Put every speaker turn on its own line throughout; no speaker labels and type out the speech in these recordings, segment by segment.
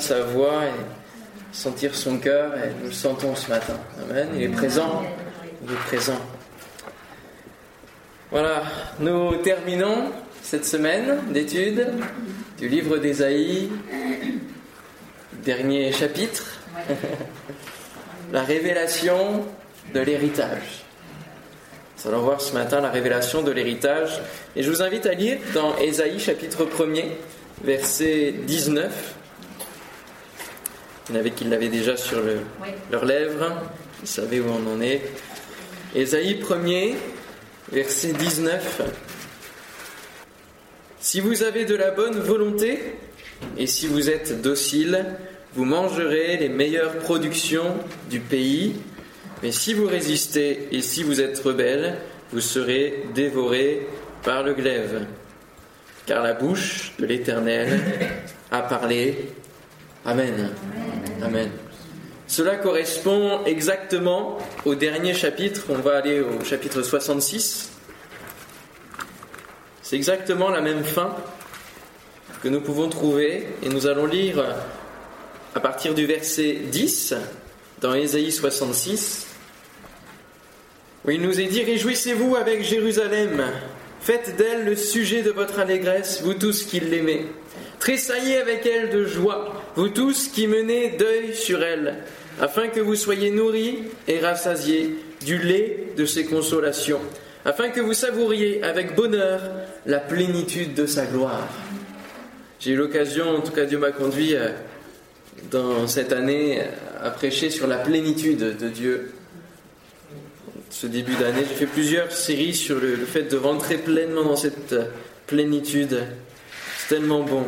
sa voix et sentir son cœur, et nous le sentons ce matin. Amen. Il est présent. Il est présent. Voilà, nous terminons cette semaine d'études du livre d'Ésaïe, dernier chapitre, la révélation de l'héritage. Nous allons voir ce matin la révélation de l'héritage. Et je vous invite à lire dans Ésaïe chapitre 1er, verset 19. Il y en avait qui l'avaient déjà sur leurs lèvres. Vous savez où on en est. Ésaïe 1er, verset 19. Si vous avez de la bonne volonté et si vous êtes docile, vous mangerez les meilleures productions du pays mais si vous résistez et si vous êtes rebelle, vous serez dévorés par le glaive. Car la bouche de l'Éternel a parlé. Amen. Amen. Cela correspond exactement au dernier chapitre. On va aller au chapitre 66. C'est exactement la même fin que nous pouvons trouver et nous allons lire à partir du verset 10 dans Ésaïe 66 où il nous est dit Réjouissez-vous avec Jérusalem, faites d'elle le sujet de votre allégresse, vous tous qui l'aimez. Tressaillez avec elle de joie, vous tous qui menez deuil sur elle, afin que vous soyez nourris et rassasiés du lait de ses consolations, afin que vous savouriez avec bonheur la plénitude de sa gloire. J'ai eu l'occasion, en tout cas Dieu m'a conduit euh, dans cette année à prêcher sur la plénitude de Dieu ce début d'année. J'ai fait plusieurs séries sur le, fait de rentrer pleinement dans cette euh, plénitude. Tellement bon.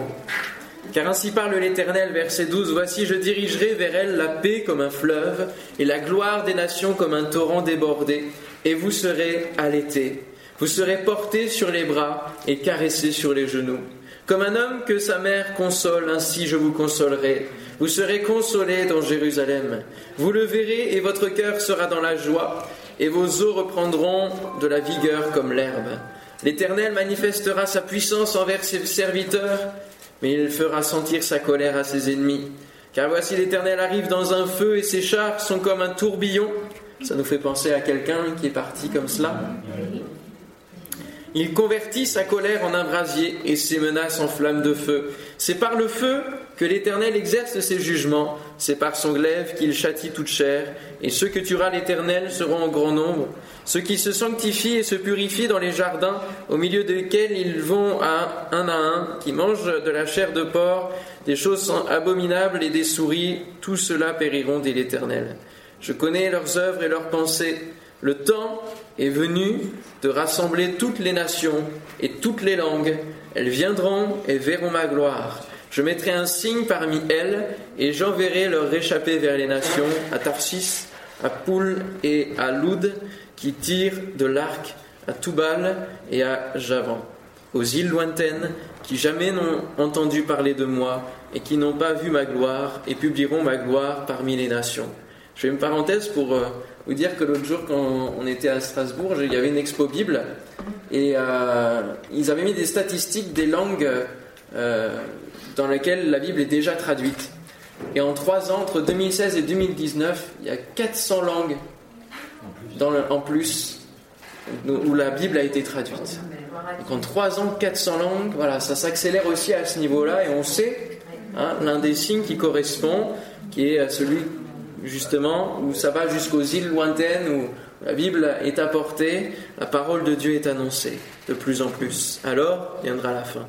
Car ainsi parle l'Éternel, verset 12, Voici, je dirigerai vers elle la paix comme un fleuve, et la gloire des nations comme un torrent débordé, et vous serez allaités. Vous serez portés sur les bras et caressés sur les genoux. Comme un homme que sa mère console, ainsi je vous consolerai. Vous serez consolés dans Jérusalem. Vous le verrez et votre cœur sera dans la joie et vos os reprendront de la vigueur comme l'herbe. L'Éternel manifestera sa puissance envers ses serviteurs, mais il fera sentir sa colère à ses ennemis. Car voici l'Éternel arrive dans un feu et ses chars sont comme un tourbillon. Ça nous fait penser à quelqu'un qui est parti comme cela. Il convertit sa colère en un brasier et ses menaces en flammes de feu. C'est par le feu que l'Éternel exerce ses jugements, c'est par son glaive qu'il châtie toute chair, et ceux que tuera l'Éternel seront en grand nombre, ceux qui se sanctifient et se purifient dans les jardins, au milieu desquels ils vont à un à un, qui mangent de la chair de porc, des choses abominables et des souris, tout cela périront dit l'Éternel. Je connais leurs œuvres et leurs pensées. Le temps est venu de rassembler toutes les nations et toutes les langues. Elles viendront et verront ma gloire. Je mettrai un signe parmi elles et j'enverrai leur réchapper vers les nations, à Tarsis, à Poul et à Loud, qui tirent de l'arc, à Toubal et à Javan, aux îles lointaines qui jamais n'ont entendu parler de moi et qui n'ont pas vu ma gloire et publieront ma gloire parmi les nations. Je fais une parenthèse pour euh, vous dire que l'autre jour, quand on était à Strasbourg, il y avait une expo Bible et euh, ils avaient mis des statistiques des langues euh, dans lequel la Bible est déjà traduite. Et en trois ans, entre 2016 et 2019, il y a 400 langues en plus où la Bible a été traduite. Donc en trois ans, 400 langues, voilà, ça s'accélère aussi à ce niveau-là et on sait hein, l'un des signes qui correspond, qui est celui justement où ça va jusqu'aux îles lointaines où la Bible est apportée, la parole de Dieu est annoncée de plus en plus. Alors viendra la fin.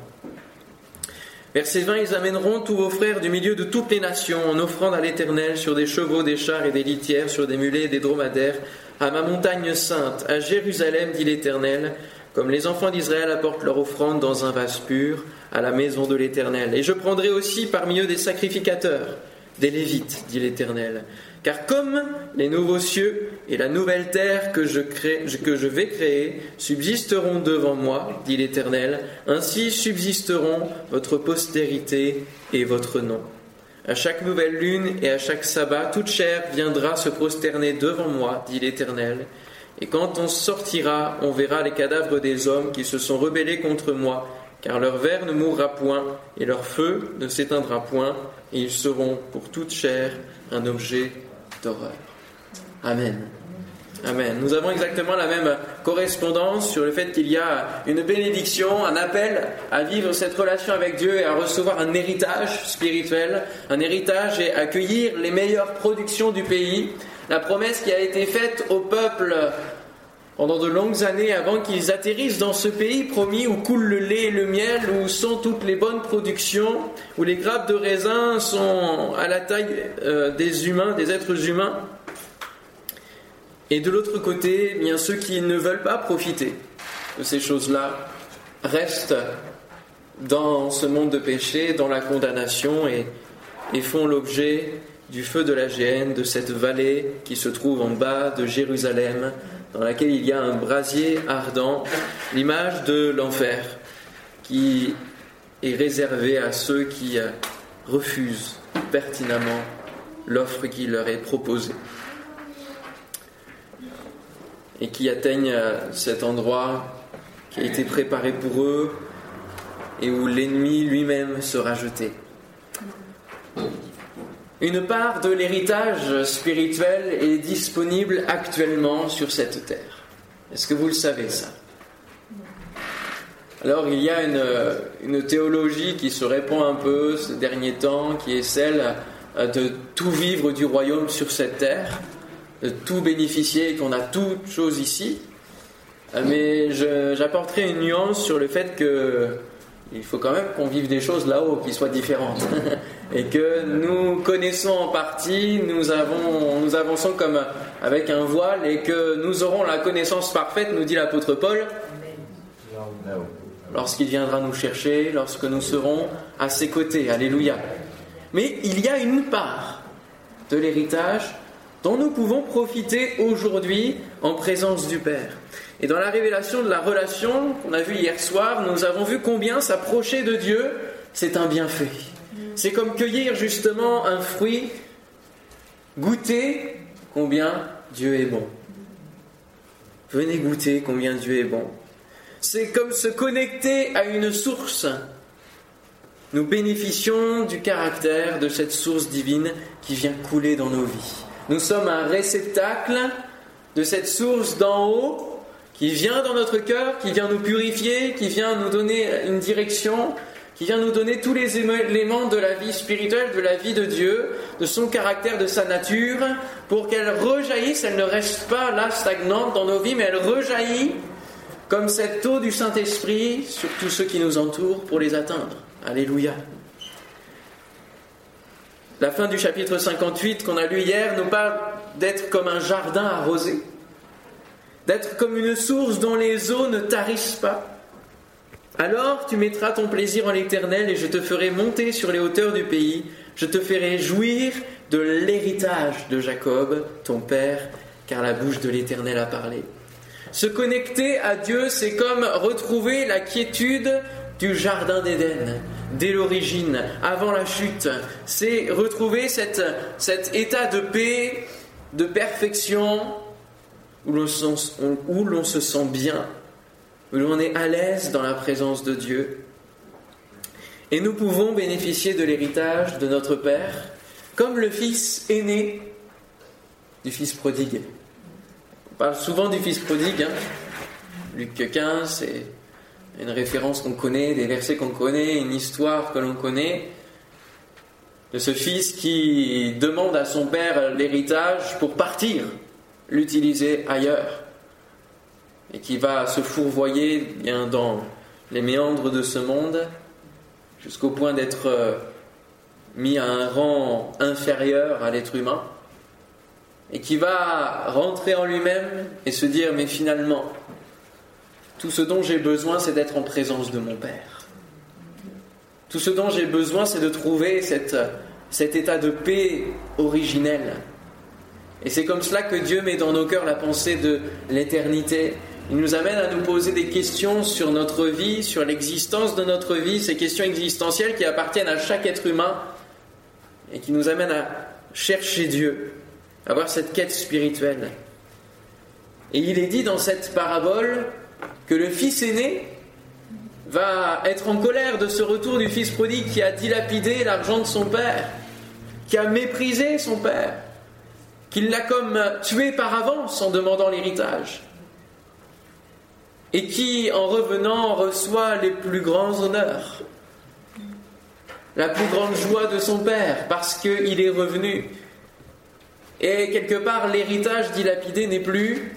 Verset 20, ils amèneront tous vos frères du milieu de toutes les nations en offrande à l'Éternel sur des chevaux, des chars et des litières, sur des mulets et des dromadaires, à ma montagne sainte, à Jérusalem, dit l'Éternel, comme les enfants d'Israël apportent leur offrande dans un vase pur, à la maison de l'Éternel. Et je prendrai aussi parmi eux des sacrificateurs, des Lévites, dit l'Éternel, car comme les nouveaux cieux et la nouvelle terre que je, que je vais créer subsisteront devant moi, dit l'Éternel, ainsi subsisteront votre postérité et votre nom. À chaque nouvelle lune et à chaque sabbat, toute chair viendra se prosterner devant moi, dit l'Éternel. Et quand on sortira, on verra les cadavres des hommes qui se sont rebellés contre moi car leur verre ne mourra point, et leur feu ne s'éteindra point, et ils seront pour toute chair un objet d'horreur. Amen. Amen. Nous avons exactement la même correspondance sur le fait qu'il y a une bénédiction, un appel à vivre cette relation avec Dieu et à recevoir un héritage spirituel, un héritage et accueillir les meilleures productions du pays. La promesse qui a été faite au peuple pendant de longues années avant qu'ils atterrissent dans ce pays promis où coule le lait et le miel, où sont toutes les bonnes productions, où les grappes de raisin sont à la taille euh, des humains, des êtres humains. Et de l'autre côté, bien ceux qui ne veulent pas profiter de ces choses-là restent dans ce monde de péché, dans la condamnation et, et font l'objet du feu de la géhenne, de cette vallée qui se trouve en bas de Jérusalem, dans laquelle il y a un brasier ardent, l'image de l'enfer qui est réservé à ceux qui refusent pertinemment l'offre qui leur est proposée et qui atteignent cet endroit qui a été préparé pour eux et où l'ennemi lui-même sera jeté. Une part de l'héritage spirituel est disponible actuellement sur cette terre. Est-ce que vous le savez ça? Alors il y a une, théologie qui se répand un peu ces derniers temps, qui est celle de tout vivre du royaume sur cette terre de tout bénéficier, qu'on a toutes choses ici. Mais j'apporterai une nuance sur le fait que il faut quand même qu'on vive des choses là-haut qui soient différentes. et que nous connaissons en partie, nous, avons, nous avançons comme avec un voile et que nous aurons la connaissance parfaite, nous dit l'apôtre Paul, lorsqu'il viendra nous chercher, lorsque nous serons à ses côtés. Alléluia. Mais il y a une part de l'héritage dont nous pouvons profiter aujourd'hui en présence du Père. Et dans la révélation de la relation qu'on a vue hier soir, nous avons vu combien s'approcher de Dieu, c'est un bienfait. C'est comme cueillir justement un fruit, goûter combien Dieu est bon. Venez goûter combien Dieu est bon. C'est comme se connecter à une source. Nous bénéficions du caractère de cette source divine qui vient couler dans nos vies. Nous sommes un réceptacle de cette source d'en haut qui vient dans notre cœur, qui vient nous purifier, qui vient nous donner une direction, qui vient nous donner tous les éléments de la vie spirituelle, de la vie de Dieu, de son caractère, de sa nature, pour qu'elle rejaillisse, elle ne reste pas là stagnante dans nos vies, mais elle rejaillit comme cette eau du Saint-Esprit sur tous ceux qui nous entourent pour les atteindre. Alléluia. La fin du chapitre 58 qu'on a lu hier nous parle d'être comme un jardin arrosé, d'être comme une source dont les eaux ne tarissent pas. Alors tu mettras ton plaisir en l'Éternel et je te ferai monter sur les hauteurs du pays, je te ferai jouir de l'héritage de Jacob, ton père, car la bouche de l'Éternel a parlé. Se connecter à Dieu, c'est comme retrouver la quiétude du Jardin d'Éden, dès l'origine, avant la chute. C'est retrouver cet état de paix, de perfection, où l'on se sent bien, où l'on est à l'aise dans la présence de Dieu. Et nous pouvons bénéficier de l'héritage de notre Père, comme le fils aîné du fils prodigue. On parle souvent du fils prodigue, hein. Luc 15, c'est une référence qu'on connaît, des versets qu'on connaît, une histoire que l'on connaît, de ce fils qui demande à son père l'héritage pour partir, l'utiliser ailleurs, et qui va se fourvoyer dans les méandres de ce monde, jusqu'au point d'être euh, mis à un rang inférieur à l'être humain, et qui va rentrer en lui-même et se dire, mais finalement, tout ce dont j'ai besoin, c'est d'être en présence de mon Père. Tout ce dont j'ai besoin, c'est de trouver cette, cet état de paix originel. Et c'est comme cela que Dieu met dans nos cœurs la pensée de l'éternité. Il nous amène à nous poser des questions sur notre vie, sur l'existence de notre vie, ces questions existentielles qui appartiennent à chaque être humain et qui nous amènent à chercher Dieu, à avoir cette quête spirituelle. Et il est dit dans cette parabole que le fils aîné va être en colère de ce retour du fils prodigue qui a dilapidé l'argent de son père, qui a méprisé son père, qui l'a comme tué par avance en demandant l'héritage, et qui, en revenant, reçoit les plus grands honneurs, la plus grande joie de son père, parce qu'il est revenu. Et quelque part, l'héritage dilapidé n'est plus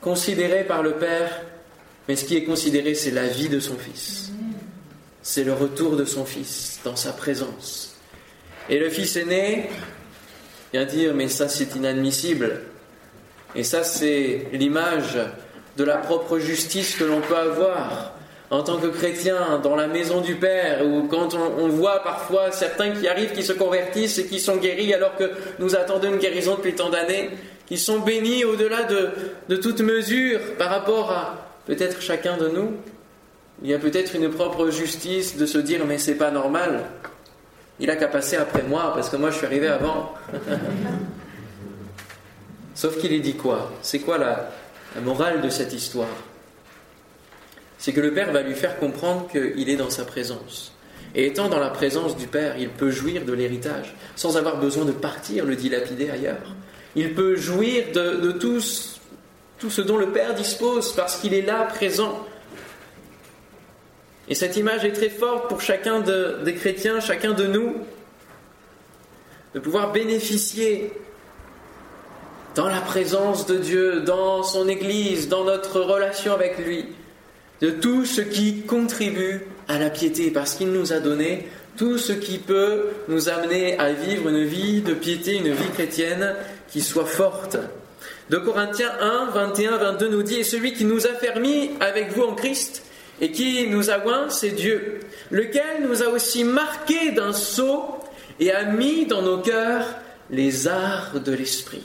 considéré par le père mais ce qui est considéré, c'est la vie de son fils. C'est le retour de son fils dans sa présence. Et le fils aîné vient dire, mais ça c'est inadmissible. Et ça c'est l'image de la propre justice que l'on peut avoir en tant que chrétien dans la maison du Père, ou quand on, voit parfois certains qui arrivent, qui se convertissent et qui sont guéris alors que nous attendons une guérison depuis tant d'années, qui sont bénis au-delà de, de toute mesure par rapport à, peut-être chacun de nous, il y a peut-être une propre justice de se dire mais c'est pas normal. Il a qu'à passer après moi parce que moi je suis arrivé avant. Sauf qu'il est dit quoi? C'est quoi la, morale de cette histoire? C'est que le Père va lui faire comprendre qu'il est dans sa présence. Et étant dans la présence du Père, il peut jouir de l'héritage sans avoir besoin de partir le dilapider ailleurs. Il peut jouir de, tout ce dont le Père dispose parce qu'il est là, présent. Et cette image est très forte pour chacun des chrétiens, chacun de nous, de pouvoir bénéficier dans la présence de Dieu, dans son Église, dans notre relation avec lui, de tout ce qui contribue à la piété, parce qu'il nous a donné tout ce qui peut nous amener à vivre une vie de piété, une vie chrétienne qui soit forte. De Corinthiens 1, 21, 22 nous dit, Et celui qui nous a fermis avec vous en Christ et qui nous a oint, c'est Dieu, lequel nous a aussi marqués d'un sceau et a mis dans nos cœurs les arts de l'esprit.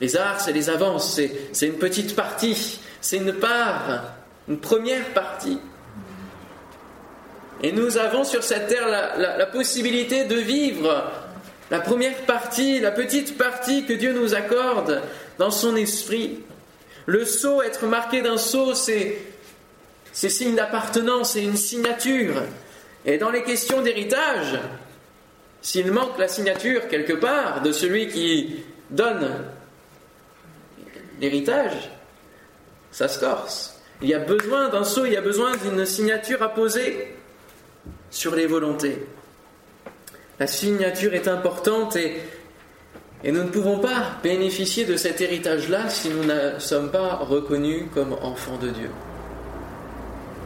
Les arts, c'est les avances, c'est une petite partie, c'est une part, une première partie. Et nous avons sur cette terre la possibilité de vivre la première partie, la petite partie que Dieu nous accorde dans son esprit. Le sceau, être marqué d'un sceau, c'est, c'est signe d'appartenance, c'est une signature. Et dans les questions d'héritage, s'il manque la signature quelque part de celui qui donne l'héritage, ça se corse. Il y a besoin d'un sceau, il y a besoin d'une signature à poser sur les volontés. La signature est importante et, et nous ne pouvons pas bénéficier de cet héritage-là si nous ne sommes pas reconnus comme enfants de Dieu.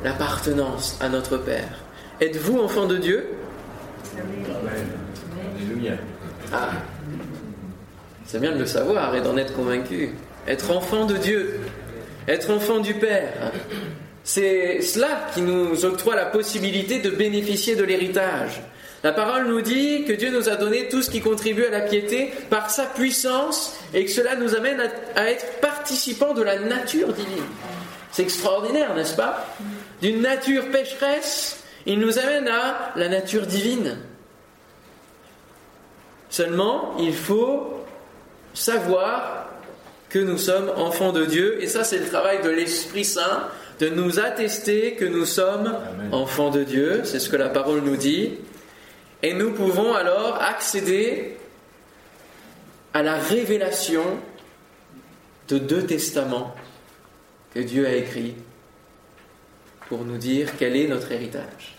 L'appartenance à notre Père. Êtes-vous enfant de Dieu? Amen. Ah, c'est bien de le savoir et d'en être convaincu. Être enfant de Dieu, être enfant du Père, c'est cela qui nous octroie la possibilité de bénéficier de l'héritage. La parole nous dit que Dieu nous a donné tout ce qui contribue à la piété par sa puissance et que cela nous amène à, être participants de la nature divine. C'est extraordinaire, n'est-ce pas? D'une nature pécheresse, il nous amène à la nature divine. Seulement, il faut savoir que nous sommes enfants de Dieu, et ça c'est le travail de l'Esprit Saint, de nous attester que nous sommes enfants de Dieu, c'est ce que la parole nous dit. Et nous pouvons alors accéder à la révélation de deux testaments que Dieu a écrits pour nous dire quel est notre héritage.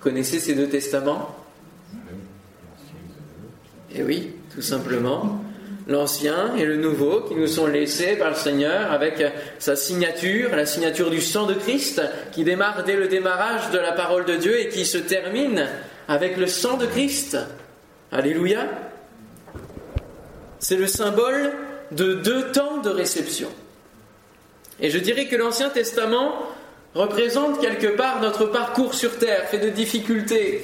Connaissez ces deux testaments? Eh oui, tout simplement. L'Ancien et le Nouveau qui nous sont laissés par le Seigneur avec sa signature, la signature du sang de Christ qui démarre dès le démarrage de la parole de Dieu et qui se termine avec le sang de Christ. Alléluia. C'est le symbole de deux temps de réception. Et je dirais que l'Ancien Testament représente quelque part notre parcours sur terre, fait de difficultés,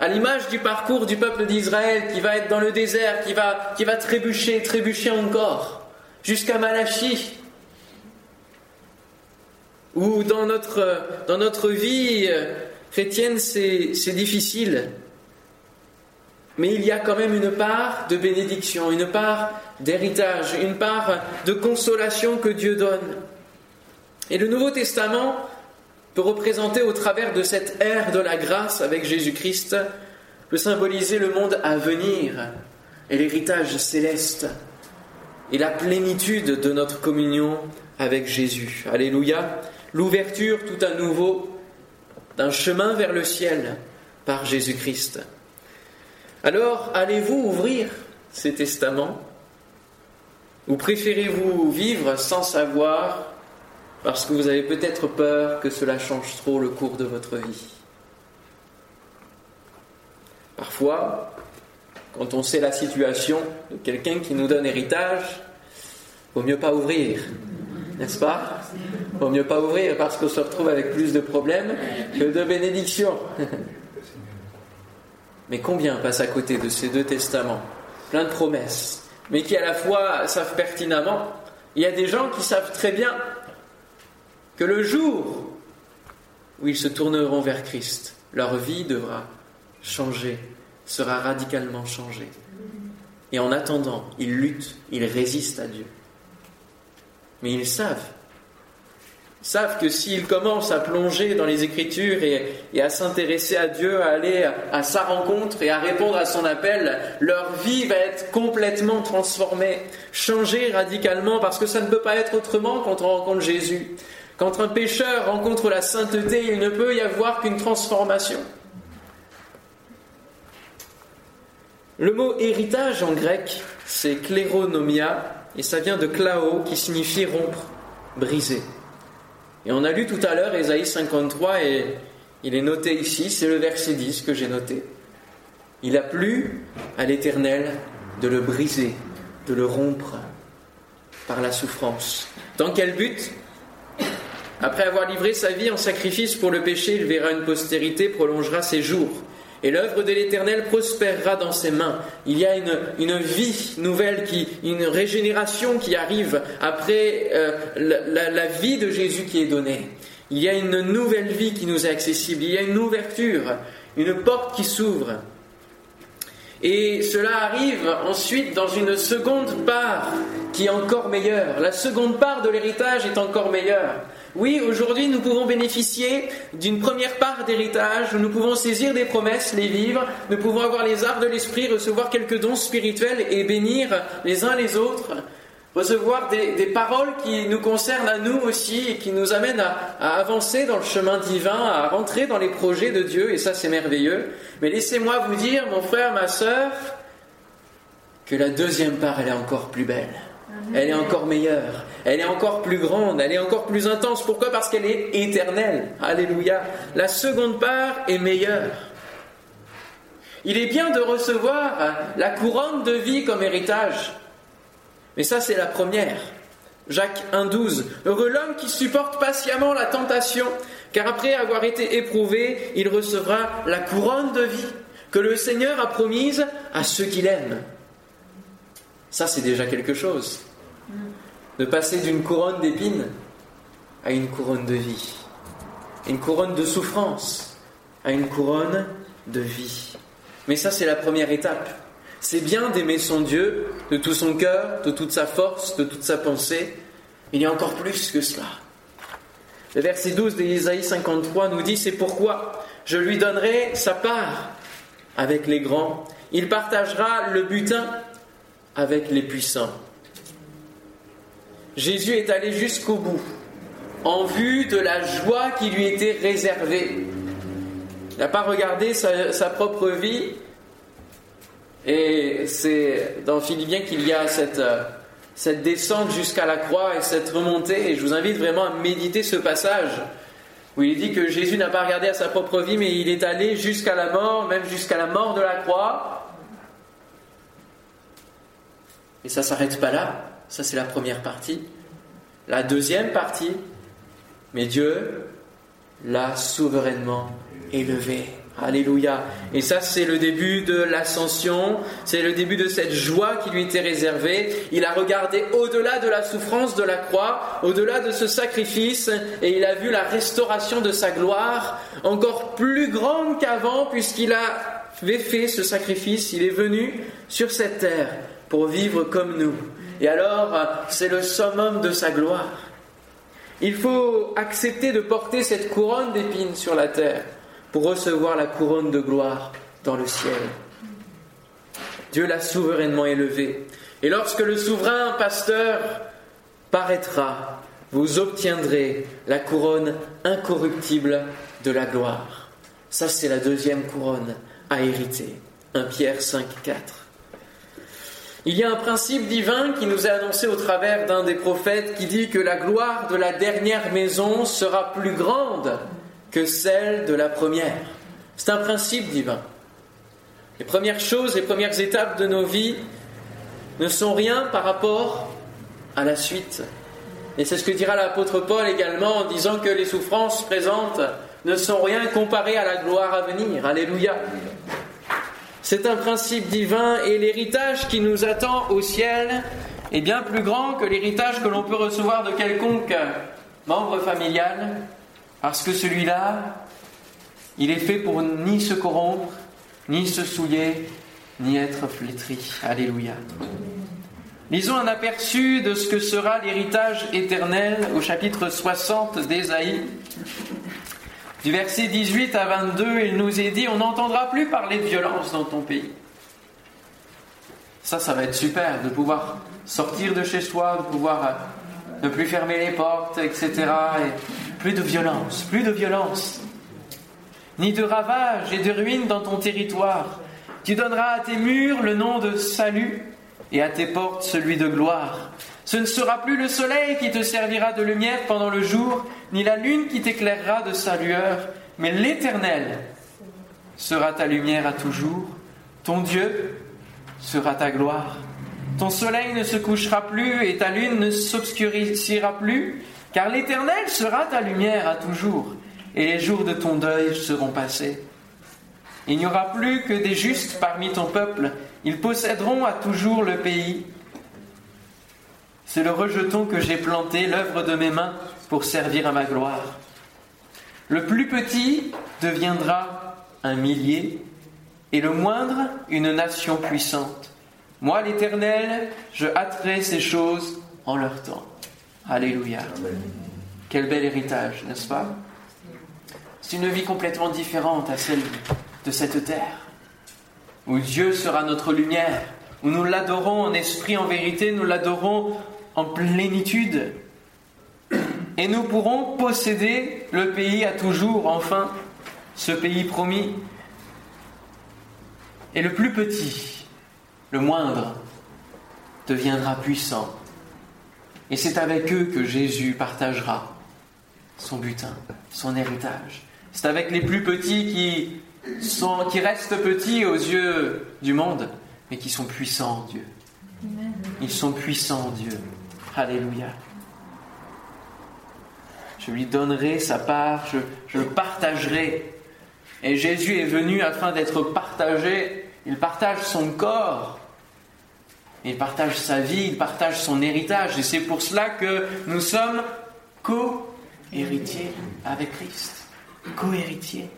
à l'image du parcours du peuple d'Israël qui va être dans le désert, qui va, qui va trébucher, trébucher encore, jusqu'à Malachie. Ou dans notre, dans notre vie, chrétienne, c'est difficile. Mais il y a quand même une part de bénédiction, une part d'héritage, une part de consolation que Dieu donne. Et le Nouveau Testament peut représenter au travers de cette ère de la grâce avec Jésus-Christ, peut symboliser le monde à venir et l'héritage céleste et la plénitude de notre communion avec Jésus. Alléluia. L'ouverture tout à nouveau d'un chemin vers le ciel par Jésus-Christ. Alors, allez-vous ouvrir ces testaments Ou préférez-vous vivre sans savoir parce que vous avez peut-être peur que cela change trop le cours de votre vie Parfois, quand on sait la situation de quelqu'un qui nous donne héritage, vaut mieux pas ouvrir, n'est-ce pas? Vaut mieux pas ouvrir parce qu'on se retrouve avec plus de problèmes que de bénédictions. Mais combien passent à côté de ces deux testaments Plein de promesses, mais qui à la fois savent pertinemment? Il y a des gens qui savent très bien que le jour où ils se tourneront vers Christ, leur vie devra changer, sera radicalement changée. Et en attendant, ils luttent, ils résistent à Dieu. Mais ils savent savent que s'ils commencent à plonger dans les Écritures et, à s'intéresser à Dieu, à aller à, sa rencontre et à répondre à son appel, leur vie va être complètement transformée, changée radicalement, parce que ça ne peut pas être autrement quand on rencontre Jésus. Quand un pécheur rencontre la sainteté, il ne peut y avoir qu'une transformation. Le mot héritage en grec, c'est kléronomia, et ça vient de klao, qui signifie rompre, briser. Et on a lu tout à l'heure Ésaïe 53 et il est noté ici, c'est le verset 10 que j'ai noté. Il a plu à l'Éternel de le briser, de le rompre par la souffrance. Dans quel but? Après avoir livré sa vie en sacrifice pour le péché, il verra une postérité, prolongera ses jours et l'œuvre de l'Éternel prospérera dans ses mains. Il y a une, une, vie nouvelle, qui, une régénération qui arrive après euh, la, la, vie de Jésus qui est donnée. Il y a une nouvelle vie qui nous est accessible. Il y a une ouverture, une porte qui s'ouvre. Et cela arrive ensuite dans une seconde part qui est encore meilleure. La seconde part de l'héritage est encore meilleure. Oui, aujourd'hui, nous pouvons bénéficier d'une première part d'héritage, nous pouvons saisir des promesses, les vivre, nous pouvons avoir les arts de l'esprit, recevoir quelques dons spirituels et bénir les uns les autres, recevoir des, paroles qui nous concernent à nous aussi et qui nous amènent à, à, avancer dans le chemin divin, à rentrer dans les projets de Dieu, et ça c'est merveilleux. Mais laissez-moi vous dire, mon frère, ma sœur, que la deuxième part, elle est encore plus belle elle est encore meilleure, elle est encore plus grande, elle est encore plus intense. Pourquoi? Parce qu'elle est éternelle. Alléluia. La seconde part est meilleure. Il est bien de recevoir la couronne de vie comme héritage. Mais ça, c'est la première. Jacques 1,12. Heureux l'homme qui supporte patiemment la tentation, car après avoir été éprouvé, il recevra la couronne de vie que le Seigneur a promise à ceux qu'il aime. Ça, c'est déjà quelque chose de passer d'une couronne d'épines à une couronne de vie, une couronne de souffrance à une couronne de vie. Mais ça, c'est la première étape. C'est bien d'aimer son Dieu de tout son cœur, de toute sa force, de toute sa pensée. Il y a encore plus que cela. Le verset 12 d'Ésaïe 53 nous dit, c'est pourquoi je lui donnerai sa part avec les grands. Il partagera le butin avec les puissants. Jésus est allé jusqu'au bout, en vue de la joie qui lui était réservée. Il n'a pas regardé sa, propre vie, et c'est dans Philippiens qu'il y a cette, cette descente jusqu'à la croix et cette remontée, et je vous invite vraiment à méditer ce passage où il dit que Jésus n'a pas regardé à sa propre vie, mais il est allé jusqu'à la mort, même jusqu'à la mort de la croix. Et ça s'arrête pas là. Ça, c'est la première partie. La deuxième partie, mais Dieu l'a souverainement élevé. Alléluia. Et ça, c'est le début de l'ascension, c'est le début de cette joie qui lui était réservée. Il a regardé au-delà de la souffrance de la croix, au-delà de ce sacrifice, et il a vu la restauration de sa gloire, encore plus grande qu'avant, puisqu'il avait fait ce sacrifice, il est venu sur cette terre pour vivre comme nous. Et alors, c'est le summum de sa gloire. Il faut accepter de porter cette couronne d'épines sur la terre pour recevoir la couronne de gloire dans le ciel. Dieu l'a souverainement élevé. Et lorsque le souverain pasteur paraîtra, vous obtiendrez la couronne incorruptible de la gloire. Ça, c'est la deuxième couronne à hériter. 1 Pierre 5, 4. Il y a un principe divin qui nous est annoncé au travers d'un des prophètes qui dit que la gloire de la dernière maison sera plus grande que celle de la première. C'est un principe divin. Les premières choses, les premières étapes de nos vies ne sont rien par rapport à la suite. Et c'est ce que dira l'apôtre Paul également en disant que les souffrances présentes ne sont rien comparées à la gloire à venir. Alléluia. C'est un principe divin et l'héritage qui nous attend au ciel est bien plus grand que l'héritage que l'on peut recevoir de quelconque membre familial, parce que celui-là, il est fait pour ni se corrompre, ni se souiller, ni être flétri. Alléluia. Lisons un aperçu de ce que sera l'héritage éternel au chapitre 60 d'Ésaïe. Du verset 18 à 22, il nous est dit, on n'entendra plus parler de violence dans ton pays. Ça, ça va être super, de pouvoir sortir de chez soi, de pouvoir euh, ne plus fermer les portes, etc. Et plus de violence, plus de violence ni de ravages et de ruines dans ton territoire. Tu donneras à tes murs le nom de salut et à tes portes celui de gloire. Ce ne sera plus le soleil qui te servira de lumière pendant le jour, ni la lune qui t'éclairera de sa lueur, mais l'Éternel sera ta lumière à toujours. Ton Dieu sera ta gloire. Ton soleil ne se couchera plus et ta lune ne s'obscurcira plus, car l'Éternel sera ta lumière à toujours et les jours de ton deuil seront passés. Il n'y aura plus que des justes parmi ton peuple, ils posséderont à toujours le pays. C'est le rejeton que j'ai planté, l'œuvre de mes mains, pour servir à ma gloire. Le plus petit deviendra un millier, et le moindre une nation puissante. Moi, l'Éternel, je hâterai ces choses en leur temps. Alléluia. Quel bel héritage, n'est-ce pas? C'est une vie complètement différente à celle de cette terre, où Dieu sera notre lumière, où nous l'adorons en esprit, en vérité, nous l'adorons en plénitude. Et nous pourrons posséder le pays à toujours, enfin, ce pays promis. Et le plus petit, le moindre, deviendra puissant. Et c'est avec eux que Jésus partagera son butin, son héritage. C'est avec les plus petits qui, sont, qui restent petits aux yeux du monde, mais qui sont puissants en Dieu. Ils sont puissants en Dieu. Alléluia. Je lui donnerai sa part, je, je le partagerai. Et Jésus est venu afin d'être partagé. Il partage son corps. Il partage sa vie, il partage son héritage. Et c'est pour cela que nous sommes co-héritiers avec Christ co-héritier.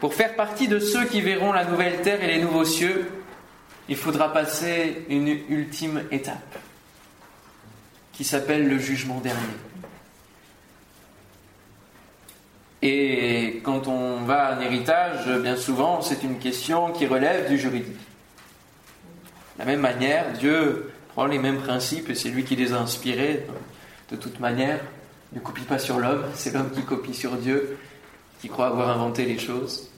Pour faire partie de ceux qui verront la nouvelle terre et les nouveaux cieux, il faudra passer une ultime étape qui s'appelle le jugement dernier. Et quand on va à un héritage, bien souvent, c'est une question qui relève du juridique. De la même manière, Dieu prend les mêmes principes et c'est lui qui les a inspirés de toute manière ne copie pas sur l'homme, c'est l'homme qui copie sur Dieu, qui croit avoir inventé les choses.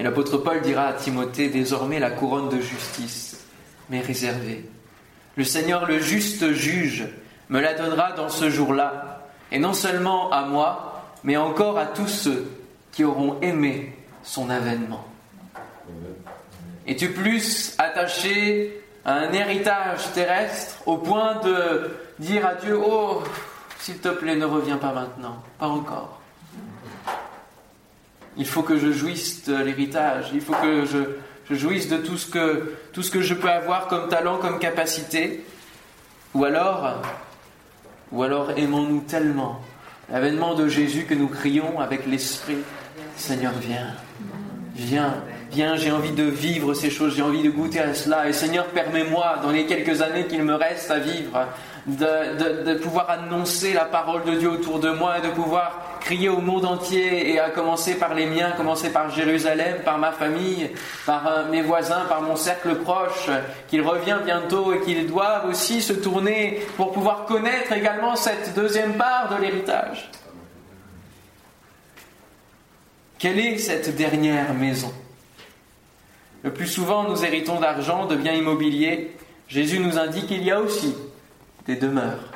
Et l'apôtre Paul dira à Timothée, désormais la couronne de justice m'est réservée. Le Seigneur, le juste juge, me la donnera dans ce jour-là, et non seulement à moi, mais encore à tous ceux qui auront aimé son avènement. Es-tu plus attaché à un héritage terrestre au point de dire à Dieu, oh, s'il te plaît, ne reviens pas maintenant, pas encore. Il faut que je jouisse de l'héritage, il faut que je, jouisse de tout ce, que, tout ce que je peux avoir comme talent, comme capacité. Ou alors, ou alors aimons-nous tellement l'avènement de Jésus que nous crions avec l'Esprit, Seigneur, viens, viens, Bien, j'ai envie de vivre ces choses, j'ai envie de goûter à cela. Et Seigneur, permets-moi, dans les quelques années qu'il me reste à vivre, de, pouvoir annoncer la parole de Dieu autour de moi et de pouvoir crier au monde entier et à commencer par les miens, commencer par Jérusalem, par ma famille, par euh, mes voisins, par mon cercle proche, qu'il revient bientôt et qu'ils doivent aussi se tourner pour pouvoir connaître également cette deuxième part de l'héritage. Quelle est cette dernière maison? Le plus souvent, nous héritons d'argent, de biens immobiliers. Jésus nous indique qu'il y a aussi des demeures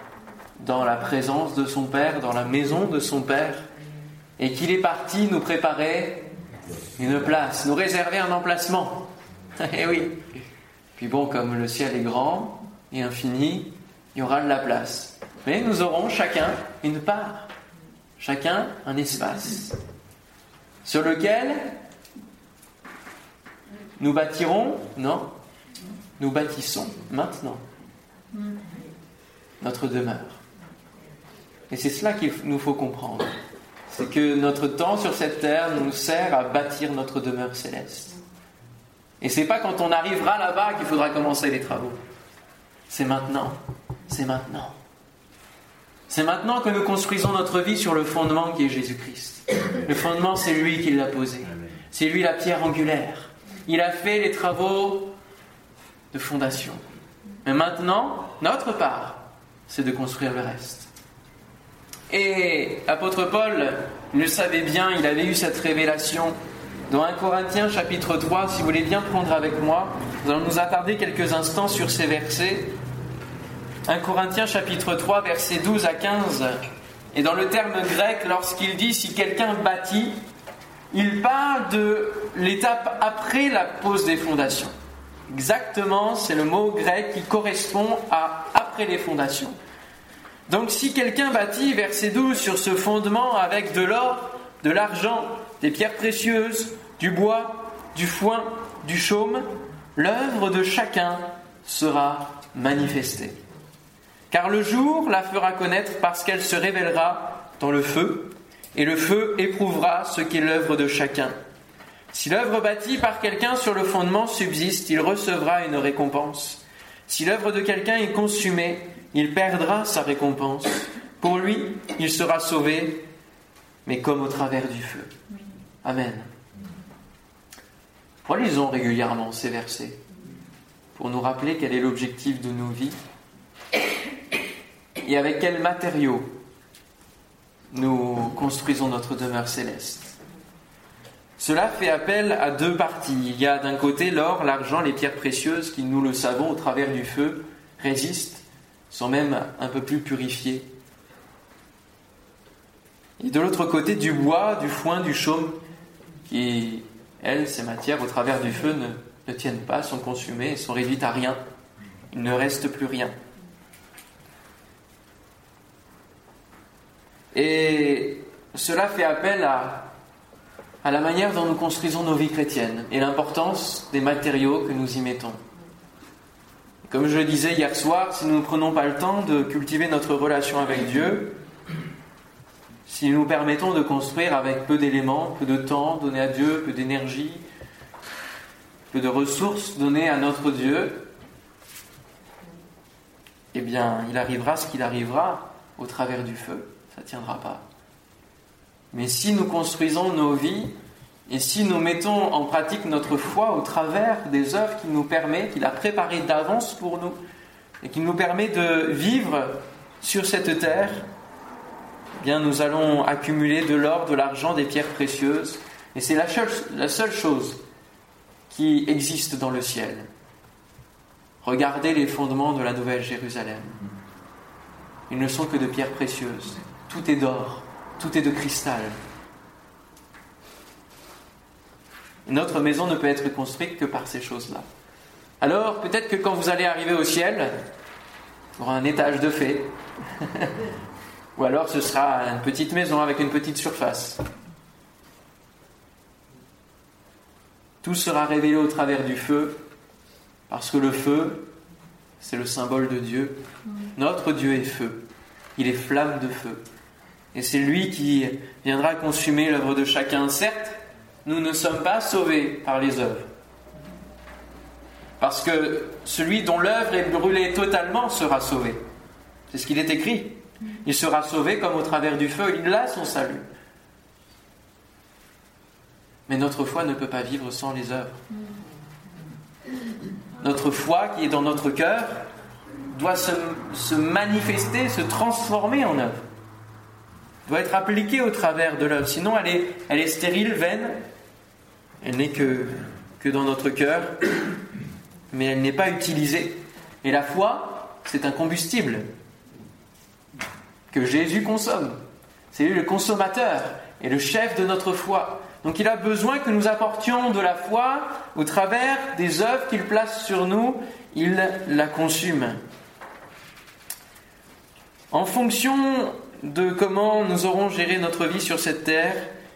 dans la présence de son Père, dans la maison de son Père, et qu'il est parti nous préparer une place, nous réserver un emplacement. Eh oui. Puis bon, comme le ciel est grand et infini, il y aura de la place. Mais nous aurons chacun une part, chacun un espace sur lequel nous bâtirons, non, nous bâtissons maintenant notre demeure. Et c'est cela qu'il nous faut comprendre. C'est que notre temps sur cette terre nous sert à bâtir notre demeure céleste. Et c'est pas quand on arrivera là-bas qu'il faudra commencer les travaux. C'est maintenant. C'est maintenant. C'est maintenant que nous construisons notre vie sur le fondement qui est Jésus-Christ. Le fondement, c'est lui qui l'a posé. C'est lui la pierre angulaire. Il a fait les travaux de fondation. Mais maintenant, notre part, c'est de construire le reste. Et l'apôtre Paul le savait bien, il avait eu cette révélation. Dans 1 Corinthiens chapitre 3, si vous voulez bien prendre avec moi, nous allons nous attarder quelques instants sur ces versets. 1 Corinthiens chapitre 3, versets 12 à 15. Et dans le terme grec, lorsqu'il dit si quelqu'un bâtit, il parle de l'étape après la pose des fondations. Exactement, c'est le mot grec qui correspond à après les fondations. Donc si quelqu'un bâtit, verset 12, sur ce fondement avec de l'or, de l'argent, des pierres précieuses, du bois, du foin, du chaume, l'œuvre de chacun sera manifestée. Car le jour la fera connaître parce qu'elle se révélera dans le feu, et le feu éprouvera ce qu'est l'œuvre de chacun. Si l'œuvre bâtie par quelqu'un sur le fondement subsiste, il recevra une récompense. Si l'œuvre de quelqu'un est consumée, il perdra sa récompense. Pour lui, il sera sauvé, mais comme au travers du feu. Amen. Relisons régulièrement ces versets pour nous rappeler quel est l'objectif de nos vies et avec quels matériaux nous construisons notre demeure céleste. Cela fait appel à deux parties. Il y a d'un côté l'or, l'argent, les pierres précieuses qui, nous le savons, au travers du feu, résistent sont même un peu plus purifiés. Et de l'autre côté, du bois, du foin, du chaume, qui, elles, ces matières, au travers du feu, ne, ne tiennent pas, sont consumées sont réduites à rien. Il ne reste plus rien. Et cela fait appel à la manière dont nous construisons nos vies chrétiennes et l'importance des matériaux que nous y mettons. Comme je le disais hier soir, si nous ne prenons pas le temps de cultiver notre relation avec Dieu, si nous permettons de construire avec peu d'éléments, peu de temps donné à Dieu, peu d'énergie, peu de ressources données à notre Dieu, eh bien, il arrivera ce qu'il arrivera au travers du feu. Ça ne tiendra pas. Mais si nous construisons nos vies et si nous mettons en pratique notre foi au travers des œuvres qu'il nous permet, qu'il a préparées d'avance pour nous, et qui nous permet de vivre sur cette terre, eh bien nous allons accumuler de l'or, de l'argent, des pierres précieuses, et c'est la seule chose qui existe dans le ciel. Regardez les fondements de la Nouvelle Jérusalem. Ils ne sont que de pierres précieuses. Tout est d'or, tout est de cristal. Notre maison ne peut être construite que par ces choses-là. Alors, peut-être que quand vous allez arriver au ciel, il y aura un étage de fée. Ou alors ce sera une petite maison avec une petite surface. Tout sera révélé au travers du feu, parce que le feu, c'est le symbole de Dieu. Notre Dieu est feu. Il est flamme de feu. Et c'est lui qui viendra consumer l'œuvre de chacun, certes, nous ne sommes pas sauvés par les œuvres. Parce que celui dont l'œuvre est brûlée totalement sera sauvé. C'est ce qu'il est écrit. Il sera sauvé comme au travers du feu, il a son salut. Mais notre foi ne peut pas vivre sans les œuvres. Notre foi qui est dans notre cœur doit se, manifester, se transformer en œuvre. Doit être appliquée au travers de l'œuvre. Sinon, elle est, elle est stérile, vaine. Elle n'est que, dans notre cœur, mais elle n'est pas utilisée. Et la foi, c'est un combustible que Jésus consomme. C'est lui le consommateur et le chef de notre foi. Donc il a besoin que nous apportions de la foi au travers des œuvres qu'il place sur nous, il la consume. En fonction de comment nous aurons géré notre vie sur cette terre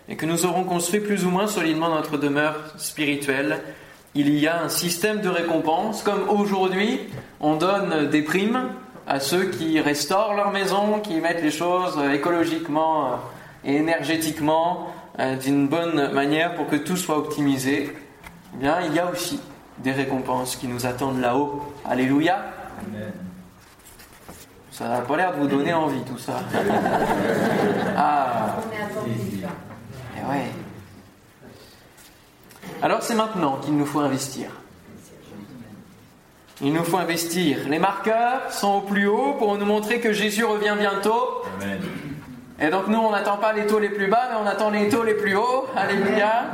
et que nous aurons construit plus ou moins solidement notre demeure spirituelle, il y a un système de récompense, comme aujourd'hui on donne des primes à ceux qui restaurent leur maison, qui mettent les choses écologiquement et énergétiquement euh, d'une bonne manière pour que tout soit optimisé, eh bien, il y a aussi des récompenses qui nous attendent là-haut. Alléluia. Ça n'a pas l'air de vous donner envie tout ça. ah. Eh ouais. Alors c'est maintenant qu'il nous faut investir. Il nous faut investir. Les marqueurs sont au plus haut pour nous montrer que Jésus revient bientôt. Amen. Et donc nous, on n'attend pas les taux les plus bas, mais on attend les taux les plus hauts. Alléluia.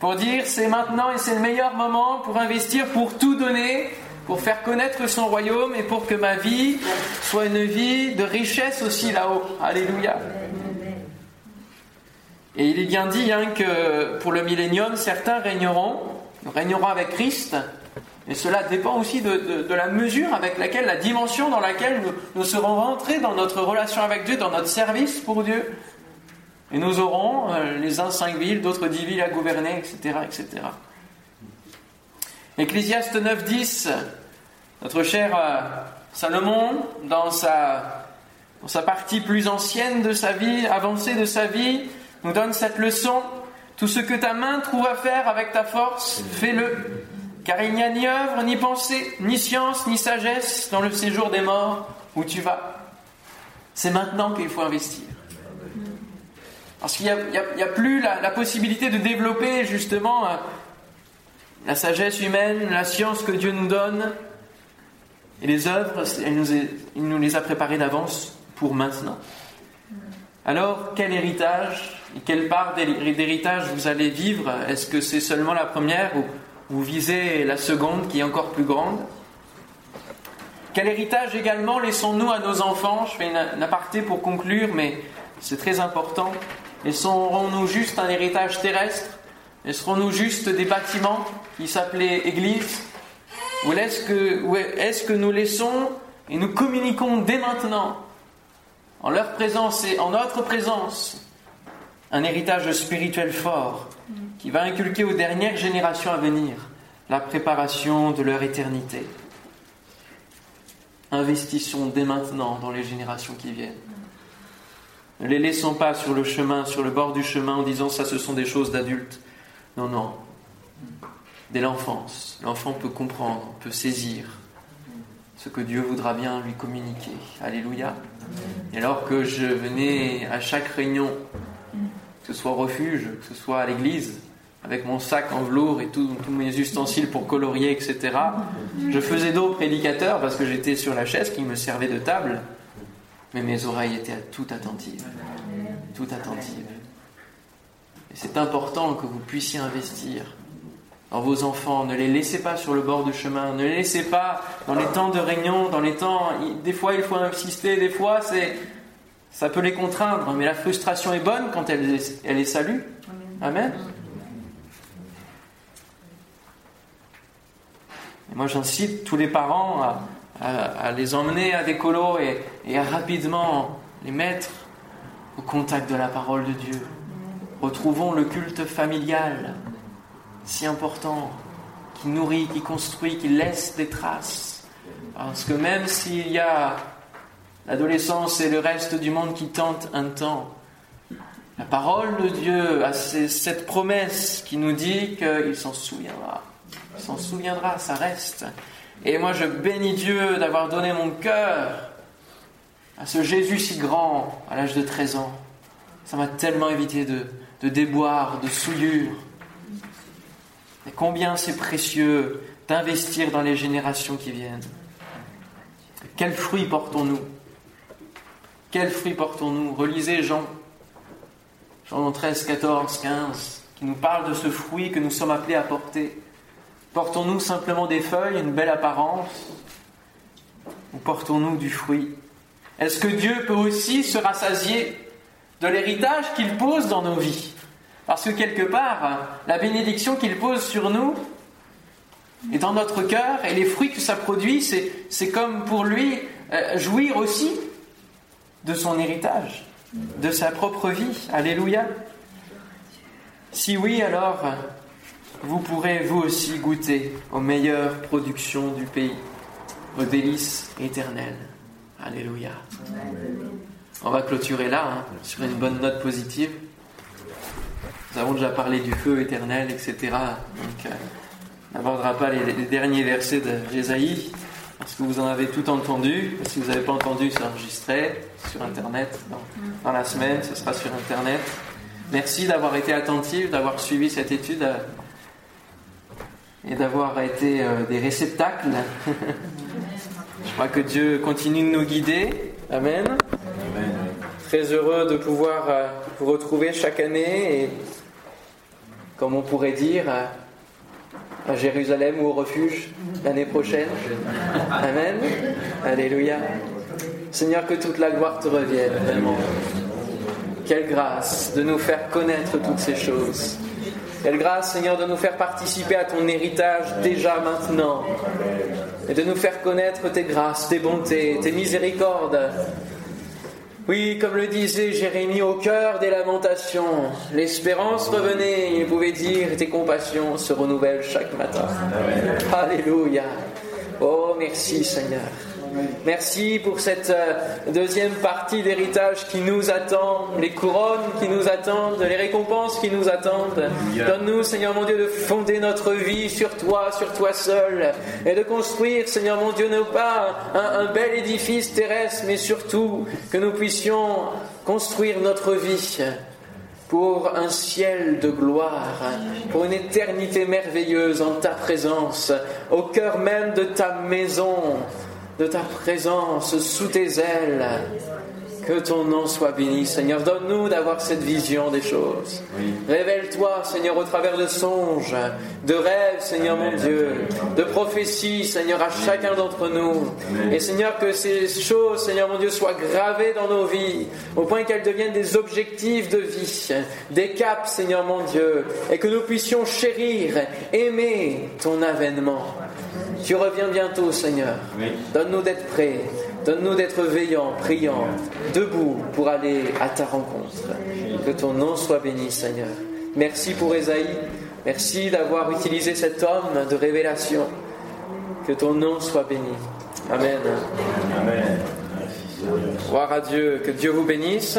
Pour dire, c'est maintenant et c'est le meilleur moment pour investir, pour tout donner, pour faire connaître son royaume et pour que ma vie soit une vie de richesse aussi là-haut. Alléluia. Et il est bien dit hein, que pour le millénium, certains régneront, régneront avec Christ, et cela dépend aussi de, la mesure avec laquelle, la dimension dans laquelle nous, serons rentrés dans notre relation avec Dieu, dans notre service pour Dieu. Et nous aurons euh, les uns cinq villes, d'autres dix villes à gouverner, etc. etc. Ecclésiaste 9.10, notre cher euh, Salomon, dans sa, dans sa partie plus ancienne de sa vie, avancée de sa vie, nous donne cette leçon. Tout ce que ta main trouve à faire avec ta force, fais-le car il n'y a ni œuvre, ni pensée, ni science, ni sagesse dans le séjour des morts où tu vas. C'est maintenant qu'il faut investir. Parce qu'il n'y a, plus la, possibilité de développer justement euh, la sagesse humaine, la science que Dieu nous donne. Et les œuvres, il nous les a préparées d'avance pour maintenant. Alors, quel héritage quelle part d'héritage vous allez vivre? Est-ce que c'est seulement la première ou vous visez la seconde qui est encore plus grande? Quel héritage également laissons-nous à nos enfants? Je fais une, aparté pour conclure, mais c'est très important. Laisserons-nous juste un héritage terrestre? Laisserons-nous juste des bâtiments qui s'appelaient églises? Ou est-ce que, nous laissons et nous communiquons dès maintenant, en leur présence et en notre présence, un héritage spirituel fort qui va inculquer aux dernières générations à venir la préparation de leur éternité. Investissons dès maintenant dans les générations qui viennent. Ne les laissons pas sur le chemin, sur le bord du chemin en disant ça ce sont des choses d'adultes. Non, non. Dès l'enfance, l'enfant peut comprendre, peut saisir ce que Dieu voudra bien lui communiquer. Alléluia. Et alors que je venais à chaque réunion, que ce soit au refuge, que ce soit à l'église, avec mon sac en velours et tous mes ustensiles pour colorier, etc. Je faisais dos prédicateur parce que j'étais sur la chaise qui me servait de table, mais mes oreilles étaient tout attentives. Tout attentives. Et c'est important que vous puissiez investir dans vos enfants. Ne les laissez pas sur le bord du chemin. Ne les laissez pas dans les temps de réunion, dans les temps. Des fois, il faut insister, des fois, c'est. Ça peut les contraindre, mais la frustration est bonne quand elle, elle est salue. Amen. moi, j'incite tous les parents à, les emmener à des colos et, et à rapidement les mettre au contact de la parole de Dieu. Retrouvons le culte familial, si important, qui nourrit, qui construit, qui laisse des traces. Parce que même s'il y a l'adolescence et le reste du monde qui tentent un temps, La parole de Dieu a cette promesse qui nous dit qu'il s'en souviendra. Il s'en souviendra, ça reste. Et moi, je bénis Dieu d'avoir donné mon cœur à ce Jésus si grand à l'âge de 13 ans. Ça m'a tellement évité de, de déboires, de souillures. Et combien c'est précieux d'investir dans les générations qui viennent. Quels fruits portons-nous? Quels fruits portons-nous? Relisez Jean, Jean 13, 14, 15, qui nous parle de ce fruit que nous sommes appelés à porter. Portons-nous simplement des feuilles, une belle apparence? Ou portons-nous du fruit? Est-ce que Dieu peut aussi se rassasier de l'héritage qu'il pose dans nos vies? Parce que quelque part, la bénédiction qu'il pose sur nous est dans notre cœur et les fruits que ça produit, c'est comme pour lui euh, jouir aussi de son héritage, de sa propre vie. Alléluia. Si oui, alors vous pourrez vous aussi goûter aux meilleures productions du pays, aux délices éternelles. Alléluia. On va clôturer là, hein, sur une bonne note positive. Nous avons déjà parlé du feu éternel, etc. Donc, euh, on n'abordera pas les, derniers versets de Parce que vous en avez tout entendu? Si vous n'avez pas entendu, c'est enregistré sur Internet. Dans, la semaine, ce sera sur Internet. Merci d'avoir été attentif, d'avoir suivi cette étude. Euh, et d'avoir été euh, des réceptacles. Je crois que Dieu continue de nous guider. Amen. Très heureux de pouvoir euh, vous retrouver chaque année et, comme on pourrait dire, à Jérusalem ou au refuge l'année prochaine. Amen. Alléluia. Seigneur, que toute la gloire te revienne. Quelle grâce de nous faire connaître toutes ces choses. Quelle grâce, Seigneur, de nous faire participer à ton héritage déjà maintenant. Et de nous faire connaître tes grâces, tes bontés, tes miséricordes. Oui, comme le disait Jérémie, au cœur des lamentations, l'espérance revenait, il pouvait dire, tes compassions se renouvellent chaque matin. Alléluia. Oh, merci Seigneur. Merci pour cette euh, deuxième partie d'héritage qui nous attend, les couronnes qui nous attendent, les récompenses qui nous attendent. Donne-nous, Seigneur mon Dieu, de fonder notre vie sur toi, sur toi seul, et de construire, Seigneur mon Dieu, non pas un, un bel édifice terrestre, mais surtout que nous puissions construire notre vie pour un ciel de gloire, pour une éternité merveilleuse en ta présence, au cœur même de ta maison, de ta présence sous tes ailes. Que ton nom soit béni, Seigneur. Donne-nous d'avoir cette vision des choses. Révèle-toi, Seigneur, au travers de songes, de rêves, Seigneur mon Dieu, de prophéties, Seigneur, à chacun d'entre nous. Et Seigneur, que ces choses, Seigneur mon Dieu, soient gravées dans nos vies, au point qu'elles deviennent des objectifs de vie, des caps, Seigneur mon Dieu, et que nous puissions chérir, aimer ton avènement. Tu reviens bientôt, Seigneur. Donne-nous d'être prêts. Donne-nous d'être veillants, priants, debout pour aller à ta rencontre. Que ton nom soit béni, Seigneur. Merci pour Esaïe. Merci d'avoir utilisé cet homme de révélation. Que ton nom soit béni. Amen. Amen. Gloire à Dieu. Que Dieu vous bénisse.